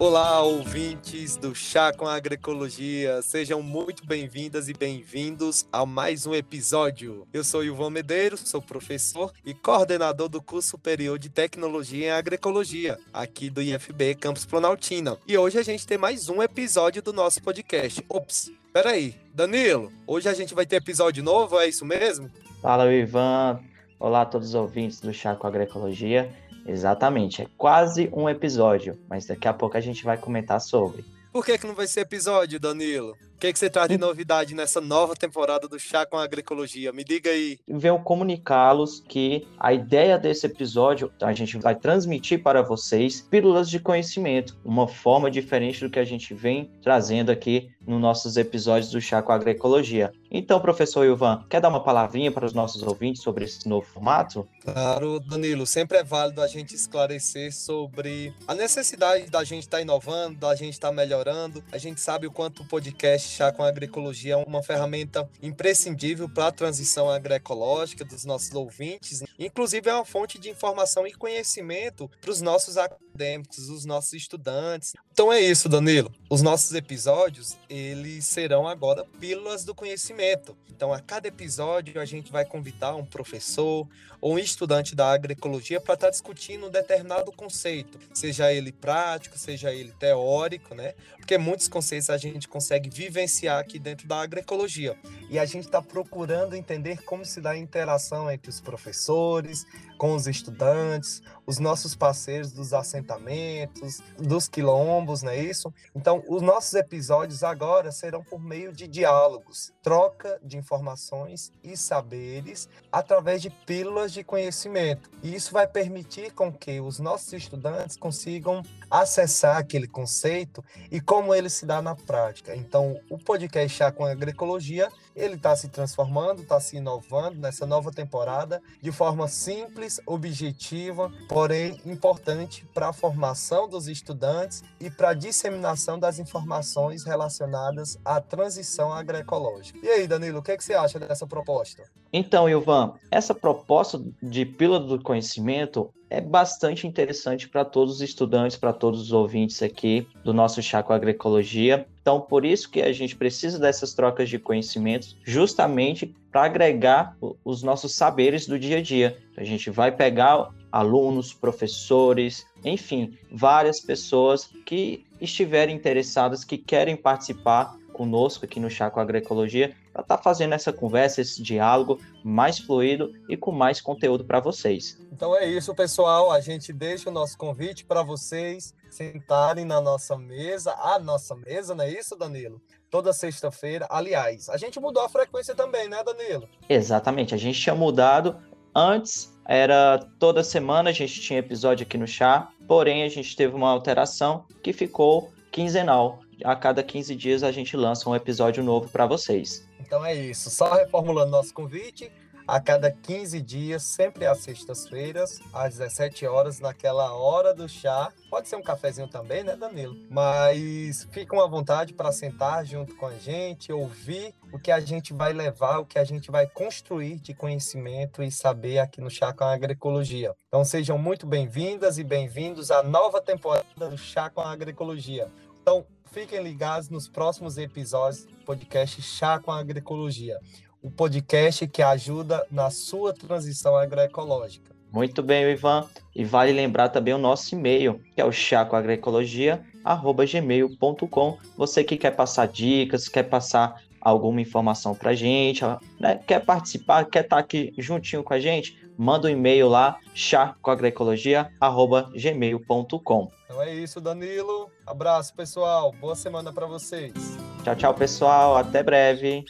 Olá, ouvintes do Chá com Agroecologia. Sejam muito bem-vindas e bem-vindos a mais um episódio. Eu sou Ivan Medeiros, sou professor e coordenador do curso superior de Tecnologia em Agroecologia, aqui do IFB Campus Planaltina. E hoje a gente tem mais um episódio do nosso podcast. Ops, peraí, Danilo, hoje a gente vai ter episódio novo, é isso mesmo? Fala, Ivan. Olá a todos os ouvintes do Chá com Agroecologia. Exatamente, é quase um episódio, mas daqui a pouco a gente vai comentar sobre. Por que, que não vai ser episódio, Danilo? O que, que você traz de novidade nessa nova temporada do Chá com Agroecologia? Me diga aí. Venho comunicá-los que a ideia desse episódio, a gente vai transmitir para vocês pílulas de conhecimento, uma forma diferente do que a gente vem trazendo aqui nos nossos episódios do Chá com Agroecologia. Então, professor Ivan, quer dar uma palavrinha para os nossos ouvintes sobre esse novo formato? Claro, Danilo, sempre é válido a gente esclarecer sobre a necessidade da gente estar tá inovando, da gente estar tá melhorando. A gente sabe o quanto o podcast Chá com Agroecologia é uma ferramenta imprescindível para a transição agroecológica dos nossos ouvintes. Inclusive, é uma fonte de informação e conhecimento para os nossos acadêmicos, os nossos estudantes. Então é isso, Danilo. Os nossos episódios, eles serão agora pílulas do conhecimento. Então, a cada episódio, a gente vai convidar um professor ou um estudante da agroecologia para estar tá discutindo um determinado conceito, seja ele prático, seja ele teórico, né? Porque muitos conceitos a gente consegue vivenciar aqui dentro da agroecologia. E a gente está procurando entender como se dá a interação entre os professores, com os estudantes, os nossos parceiros dos assentamentos, dos quilombos, não é isso? Então, os nossos episódios agora serão por meio de diálogos, troca de informações e saberes através de pílulas de conhecimento. E isso vai permitir com que os nossos estudantes consigam acessar aquele conceito e como ele se dá na prática. Então, o podcast Chá com Agroecologia, ele está se transformando, está se inovando nessa nova temporada de forma simples objetiva, porém importante para a formação dos estudantes e para a disseminação das informações relacionadas à transição agroecológica. E aí, Danilo, o que, é que você acha dessa proposta? Então, Ilvan, essa proposta de pílula do conhecimento é bastante interessante para todos os estudantes, para todos os ouvintes aqui do nosso Chaco Agroecologia. Então, por isso que a gente precisa dessas trocas de conhecimentos, justamente para agregar os nossos saberes do dia a dia. A gente vai pegar alunos, professores, enfim, várias pessoas que estiverem interessadas, que querem participar conosco aqui no Chaco Agroecologia para estar tá fazendo essa conversa, esse diálogo mais fluido e com mais conteúdo para vocês. Então é isso, pessoal. A gente deixa o nosso convite para vocês sentarem na nossa mesa, a nossa mesa, não é isso, Danilo? Toda sexta-feira. Aliás, a gente mudou a frequência também, né, Danilo? Exatamente. A gente tinha mudado. Antes era toda semana a gente tinha episódio aqui no chá, porém a gente teve uma alteração que ficou quinzenal a cada 15 dias a gente lança um episódio novo para vocês. Então é isso, só reformulando nosso convite, a cada 15 dias, sempre às sextas-feiras, às 17 horas, naquela hora do chá. Pode ser um cafezinho também, né, Danilo? Mas fiquem à vontade para sentar junto com a gente, ouvir o que a gente vai levar, o que a gente vai construir de conhecimento e saber aqui no Chá com a Agroecologia. Então sejam muito bem-vindas e bem-vindos à nova temporada do Chá com a Agroecologia. Então, Fiquem ligados nos próximos episódios do podcast Chá com a Agroecologia, o podcast que ajuda na sua transição agroecológica. Muito bem, Ivan. E vale lembrar também o nosso e-mail, que é o chacoagroecologia@gmail.com. Você que quer passar dicas, quer passar alguma informação para a gente, né? quer participar, quer estar tá aqui juntinho com a gente, manda um e-mail lá, chacoagroecologia@gmail.com. Então é isso, Danilo. Abraço, pessoal. Boa semana para vocês. Tchau, tchau, pessoal. Até breve.